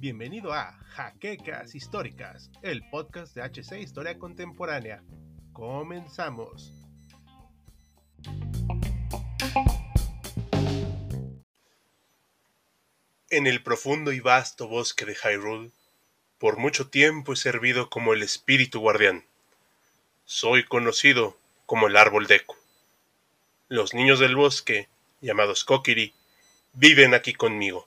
Bienvenido a Jaquecas Históricas, el podcast de HC Historia Contemporánea. Comenzamos. En el profundo y vasto bosque de Hyrule, por mucho tiempo he servido como el espíritu guardián. Soy conocido como el árbol Deku. Los niños del bosque, llamados Kokiri, viven aquí conmigo.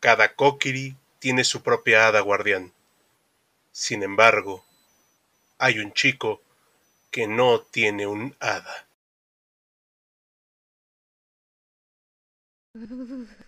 Cada Kokiri tiene su propia hada guardián. Sin embargo, hay un chico que no tiene un hada.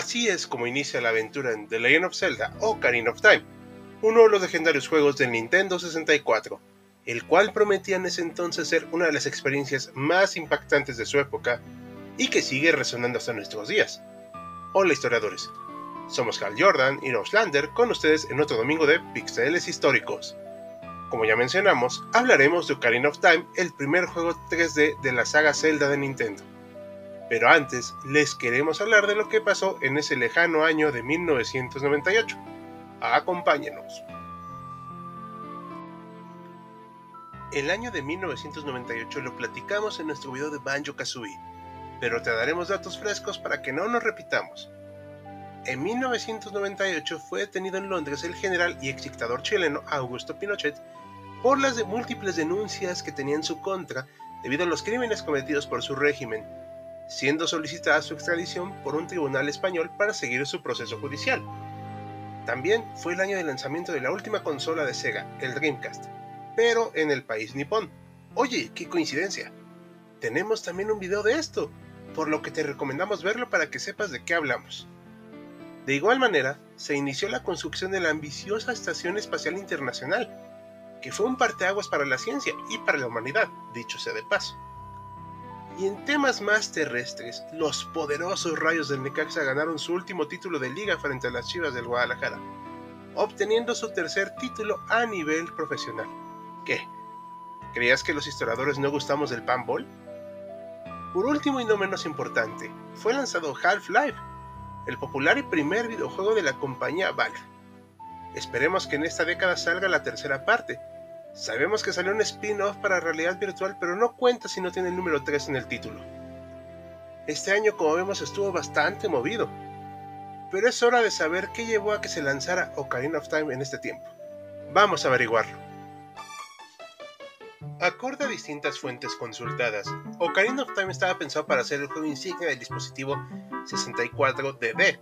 Así es como inicia la aventura en The Legend of Zelda o Ocarina of Time, uno de los legendarios juegos del Nintendo 64, el cual prometía en ese entonces ser una de las experiencias más impactantes de su época y que sigue resonando hasta nuestros días. Hola historiadores, somos Hal Jordan y Lander con ustedes en otro domingo de Pixeles Históricos. Como ya mencionamos, hablaremos de Ocarina of Time, el primer juego 3D de la saga Zelda de Nintendo. Pero antes les queremos hablar de lo que pasó en ese lejano año de 1998. Acompáñenos. El año de 1998 lo platicamos en nuestro video de Banjo Kazooie, pero te daremos datos frescos para que no nos repitamos. En 1998 fue detenido en Londres el general y ex dictador chileno Augusto Pinochet por las múltiples denuncias que tenía en su contra debido a los crímenes cometidos por su régimen siendo solicitada su extradición por un tribunal español para seguir su proceso judicial. También fue el año de lanzamiento de la última consola de Sega, el Dreamcast, pero en el país nipón. Oye, qué coincidencia. Tenemos también un video de esto, por lo que te recomendamos verlo para que sepas de qué hablamos. De igual manera, se inició la construcción de la ambiciosa Estación Espacial Internacional, que fue un parteaguas para la ciencia y para la humanidad, dicho sea de paso. Y en temas más terrestres, los poderosos rayos del Necaxa ganaron su último título de liga frente a las Chivas del Guadalajara, obteniendo su tercer título a nivel profesional. ¿Qué? ¿Creías que los historiadores no gustamos del panball? Por último y no menos importante, fue lanzado Half-Life, el popular y primer videojuego de la compañía Valve. Esperemos que en esta década salga la tercera parte, Sabemos que salió un spin-off para realidad virtual, pero no cuenta si no tiene el número 3 en el título. Este año, como vemos, estuvo bastante movido. Pero es hora de saber qué llevó a que se lanzara Ocarina of Time en este tiempo. Vamos a averiguarlo. Acorde a distintas fuentes consultadas, Ocarina of Time estaba pensado para ser el juego insignia del dispositivo 64DD,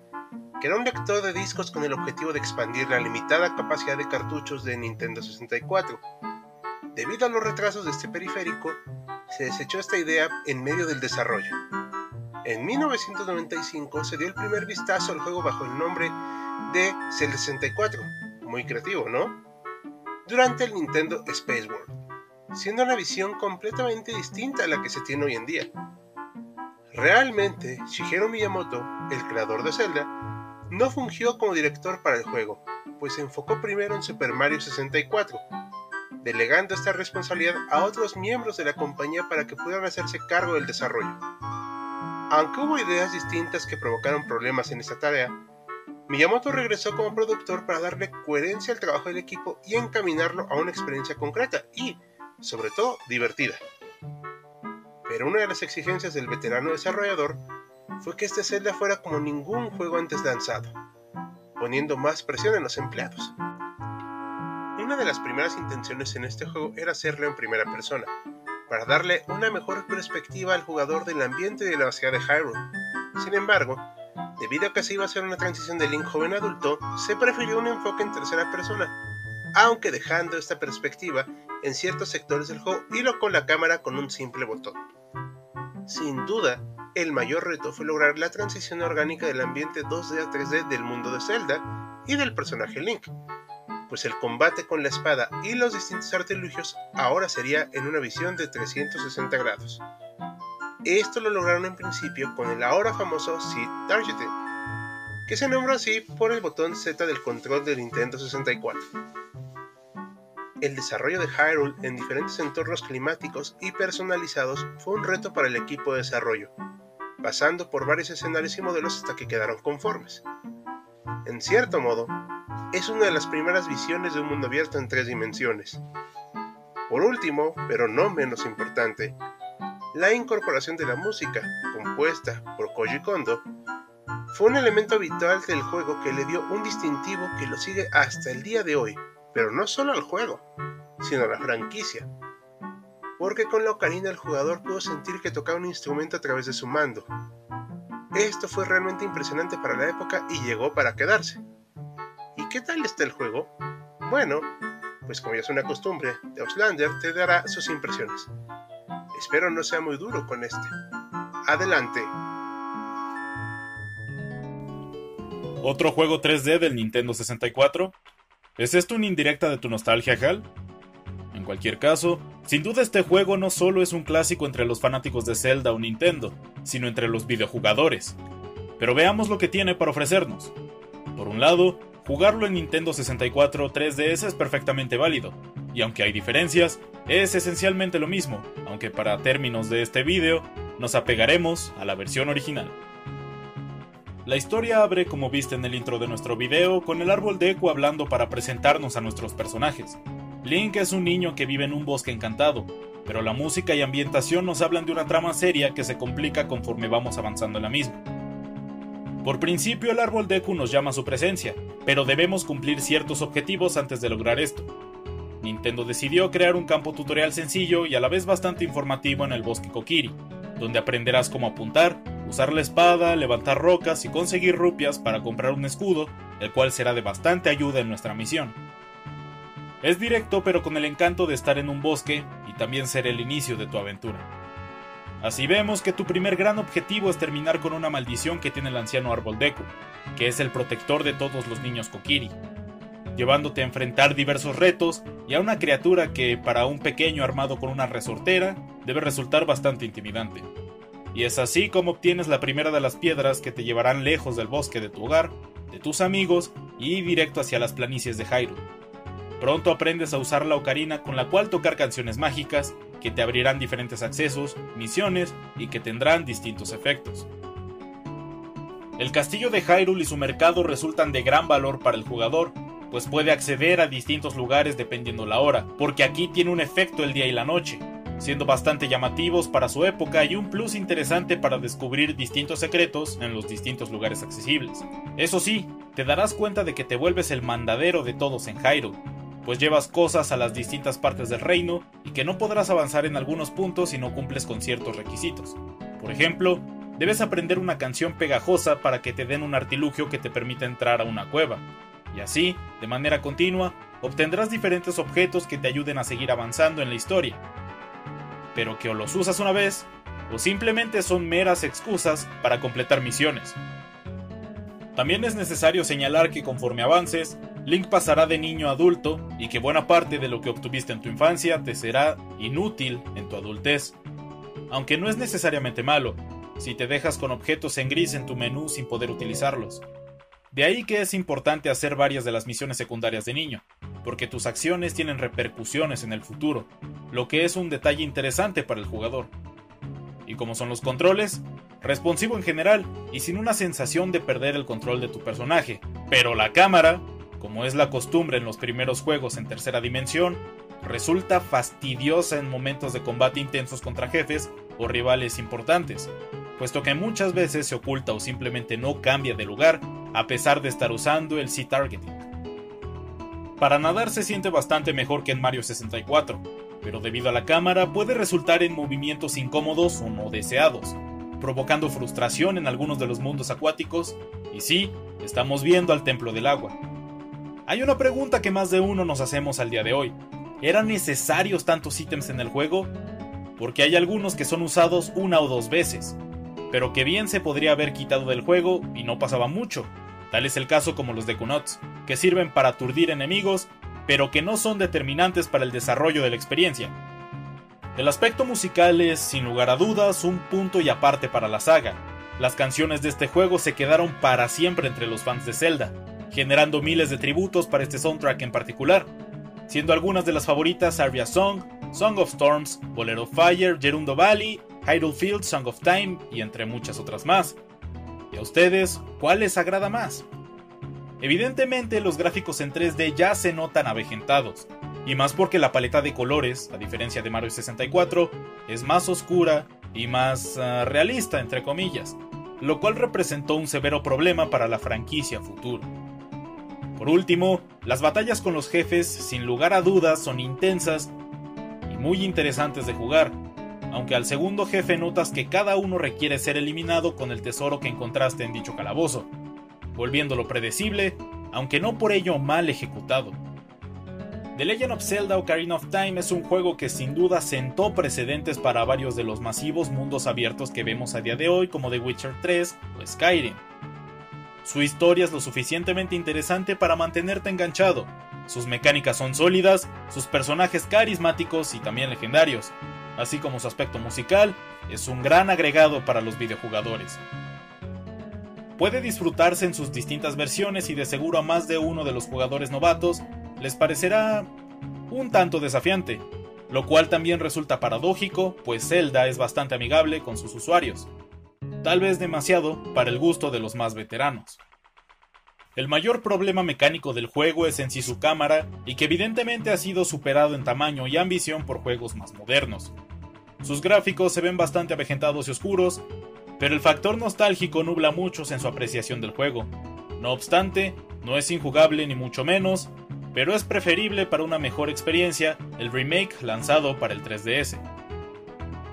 que era un lector de discos con el objetivo de expandir la limitada capacidad de cartuchos de Nintendo 64. Debido a los retrasos de este periférico, se desechó esta idea en medio del desarrollo. En 1995 se dio el primer vistazo al juego bajo el nombre de C64, muy creativo, ¿no? Durante el Nintendo Space World, siendo una visión completamente distinta a la que se tiene hoy en día. Realmente, Shigeru Miyamoto, el creador de Zelda, no fungió como director para el juego, pues se enfocó primero en Super Mario 64, delegando esta responsabilidad a otros miembros de la compañía para que pudieran hacerse cargo del desarrollo. Aunque hubo ideas distintas que provocaron problemas en esta tarea, Miyamoto regresó como productor para darle coherencia al trabajo del equipo y encaminarlo a una experiencia concreta y, sobre todo, divertida. Pero una de las exigencias del veterano desarrollador fue que este Zelda fuera como ningún juego antes lanzado, poniendo más presión en los empleados. Una de las primeras intenciones en este juego era hacerlo en primera persona, para darle una mejor perspectiva al jugador del ambiente de la ciudad de Hyrule. Sin embargo, Debido a que se iba a hacer una transición de Link joven adulto, se prefirió un enfoque en tercera persona, aunque dejando esta perspectiva en ciertos sectores del juego y lo con la cámara con un simple botón. Sin duda, el mayor reto fue lograr la transición orgánica del ambiente 2D a 3D del mundo de Zelda y del personaje Link, pues el combate con la espada y los distintos artilugios ahora sería en una visión de 360 grados. Esto lo lograron en principio con el ahora famoso Seed Targeting, que se nombró así por el botón Z del control del Nintendo 64. El desarrollo de Hyrule en diferentes entornos climáticos y personalizados fue un reto para el equipo de desarrollo, pasando por varios escenarios y modelos hasta que quedaron conformes. En cierto modo, es una de las primeras visiones de un mundo abierto en tres dimensiones. Por último, pero no menos importante, la incorporación de la música, compuesta por Koji Kondo, fue un elemento habitual del juego que le dio un distintivo que lo sigue hasta el día de hoy, pero no solo al juego, sino a la franquicia. Porque con la ocarina el jugador pudo sentir que tocaba un instrumento a través de su mando. Esto fue realmente impresionante para la época y llegó para quedarse. ¿Y qué tal está el juego? Bueno, pues como ya es una costumbre, de Auslander te dará sus impresiones. Espero no sea muy duro con este. Adelante. ¿Otro juego 3D del Nintendo 64? ¿Es esto una indirecta de tu nostalgia, Hal? En cualquier caso, sin duda este juego no solo es un clásico entre los fanáticos de Zelda o Nintendo, sino entre los videojugadores. Pero veamos lo que tiene para ofrecernos. Por un lado, jugarlo en Nintendo 64 3DS es perfectamente válido, y aunque hay diferencias, es esencialmente lo mismo, aunque para términos de este vídeo nos apegaremos a la versión original. La historia abre, como viste en el intro de nuestro video, con el árbol de Eco hablando para presentarnos a nuestros personajes. Link es un niño que vive en un bosque encantado, pero la música y ambientación nos hablan de una trama seria que se complica conforme vamos avanzando en la misma. Por principio el árbol Deku nos llama a su presencia, pero debemos cumplir ciertos objetivos antes de lograr esto. Nintendo decidió crear un campo tutorial sencillo y a la vez bastante informativo en el bosque Kokiri, donde aprenderás cómo apuntar, usar la espada, levantar rocas y conseguir rupias para comprar un escudo, el cual será de bastante ayuda en nuestra misión. Es directo pero con el encanto de estar en un bosque y también ser el inicio de tu aventura. Así vemos que tu primer gran objetivo es terminar con una maldición que tiene el anciano árbol Deku, que es el protector de todos los niños Kokiri, llevándote a enfrentar diversos retos y a una criatura que, para un pequeño armado con una resortera, debe resultar bastante intimidante. Y es así como obtienes la primera de las piedras que te llevarán lejos del bosque de tu hogar, de tus amigos y directo hacia las planicies de Hyrule. Pronto aprendes a usar la ocarina con la cual tocar canciones mágicas que te abrirán diferentes accesos, misiones y que tendrán distintos efectos. El castillo de Hyrule y su mercado resultan de gran valor para el jugador pues puede acceder a distintos lugares dependiendo la hora, porque aquí tiene un efecto el día y la noche, siendo bastante llamativos para su época y un plus interesante para descubrir distintos secretos en los distintos lugares accesibles. Eso sí, te darás cuenta de que te vuelves el mandadero de todos en Hyrule, pues llevas cosas a las distintas partes del reino y que no podrás avanzar en algunos puntos si no cumples con ciertos requisitos. Por ejemplo, debes aprender una canción pegajosa para que te den un artilugio que te permita entrar a una cueva, y así, de manera continua, obtendrás diferentes objetos que te ayuden a seguir avanzando en la historia. Pero que o los usas una vez, o simplemente son meras excusas para completar misiones. También es necesario señalar que conforme avances, Link pasará de niño a adulto y que buena parte de lo que obtuviste en tu infancia te será inútil en tu adultez. Aunque no es necesariamente malo, si te dejas con objetos en gris en tu menú sin poder utilizarlos. De ahí que es importante hacer varias de las misiones secundarias de niño, porque tus acciones tienen repercusiones en el futuro, lo que es un detalle interesante para el jugador. Y como son los controles, responsivo en general y sin una sensación de perder el control de tu personaje, pero la cámara, como es la costumbre en los primeros juegos en tercera dimensión, resulta fastidiosa en momentos de combate intensos contra jefes o rivales importantes, puesto que muchas veces se oculta o simplemente no cambia de lugar a pesar de estar usando el C-Targeting. Para nadar se siente bastante mejor que en Mario 64, pero debido a la cámara puede resultar en movimientos incómodos o no deseados. provocando frustración en algunos de los mundos acuáticos, y sí, estamos viendo al templo del agua. Hay una pregunta que más de uno nos hacemos al día de hoy. ¿Eran necesarios tantos ítems en el juego? Porque hay algunos que son usados una o dos veces, pero que bien se podría haber quitado del juego y no pasaba mucho. Tal es el caso como los de Kunots, que sirven para aturdir enemigos, pero que no son determinantes para el desarrollo de la experiencia. El aspecto musical es, sin lugar a dudas, un punto y aparte para la saga. Las canciones de este juego se quedaron para siempre entre los fans de Zelda, generando miles de tributos para este soundtrack en particular, siendo algunas de las favoritas Aria Song, Song of Storms, Bolero Fire, Gerundo Valley, Hyrule Field, Song of Time y entre muchas otras más. ¿Y a ustedes cuál les agrada más? Evidentemente los gráficos en 3D ya se notan avejentados, y más porque la paleta de colores, a diferencia de Mario 64, es más oscura y más uh, realista, entre comillas, lo cual representó un severo problema para la franquicia futuro. Por último, las batallas con los jefes, sin lugar a dudas, son intensas y muy interesantes de jugar, aunque al segundo jefe notas que cada uno requiere ser eliminado con el tesoro que encontraste en dicho calabozo, volviéndolo predecible, aunque no por ello mal ejecutado. The Legend of Zelda Ocarina of Time es un juego que sin duda sentó precedentes para varios de los masivos mundos abiertos que vemos a día de hoy como The Witcher 3 o Skyrim. Su historia es lo suficientemente interesante para mantenerte enganchado. Sus mecánicas son sólidas, sus personajes carismáticos y también legendarios, así como su aspecto musical, es un gran agregado para los videojugadores. Puede disfrutarse en sus distintas versiones y de seguro a más de uno de los jugadores novatos les parecerá un tanto desafiante, lo cual también resulta paradójico, pues Zelda es bastante amigable con sus usuarios tal vez demasiado para el gusto de los más veteranos. El mayor problema mecánico del juego es en sí su cámara, y que evidentemente ha sido superado en tamaño y ambición por juegos más modernos. Sus gráficos se ven bastante avejentados y oscuros, pero el factor nostálgico nubla muchos en su apreciación del juego. No obstante, no es injugable ni mucho menos, pero es preferible para una mejor experiencia el remake lanzado para el 3DS.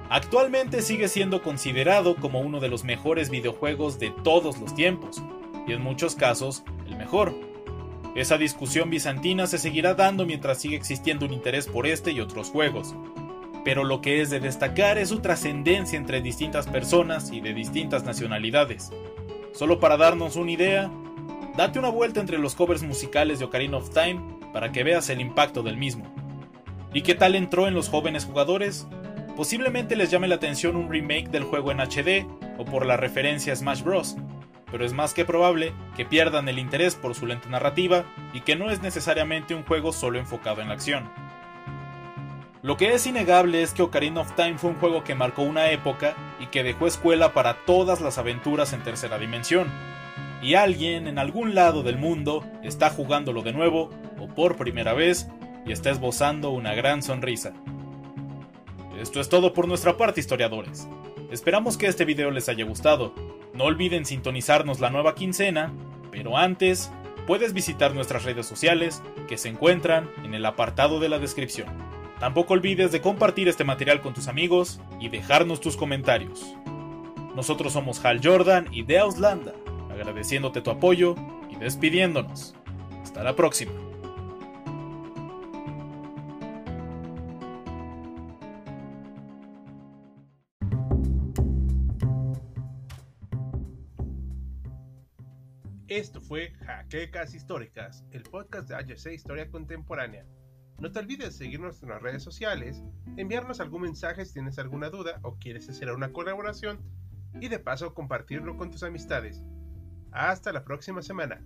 Actualmente sigue siendo considerado como uno de los mejores videojuegos de todos los tiempos, y en muchos casos el mejor. Esa discusión bizantina se seguirá dando mientras siga existiendo un interés por este y otros juegos, pero lo que es de destacar es su trascendencia entre distintas personas y de distintas nacionalidades. Solo para darnos una idea, date una vuelta entre los covers musicales de Ocarina of Time para que veas el impacto del mismo. ¿Y qué tal entró en los jóvenes jugadores? Posiblemente les llame la atención un remake del juego en HD o por la referencia a Smash Bros., pero es más que probable que pierdan el interés por su lenta narrativa y que no es necesariamente un juego solo enfocado en la acción. Lo que es innegable es que Ocarina of Time fue un juego que marcó una época y que dejó escuela para todas las aventuras en tercera dimensión. Y alguien en algún lado del mundo está jugándolo de nuevo o por primera vez y está esbozando una gran sonrisa. Esto es todo por nuestra parte, historiadores. Esperamos que este video les haya gustado. No olviden sintonizarnos la nueva quincena, pero antes, puedes visitar nuestras redes sociales que se encuentran en el apartado de la descripción. Tampoco olvides de compartir este material con tus amigos y dejarnos tus comentarios. Nosotros somos Hal Jordan y The Auslanda, agradeciéndote tu apoyo y despidiéndonos. Hasta la próxima. Esto fue Jaquecas Históricas, el podcast de HC Historia Contemporánea. No te olvides seguirnos en las redes sociales, enviarnos algún mensaje si tienes alguna duda o quieres hacer una colaboración y de paso compartirlo con tus amistades. Hasta la próxima semana.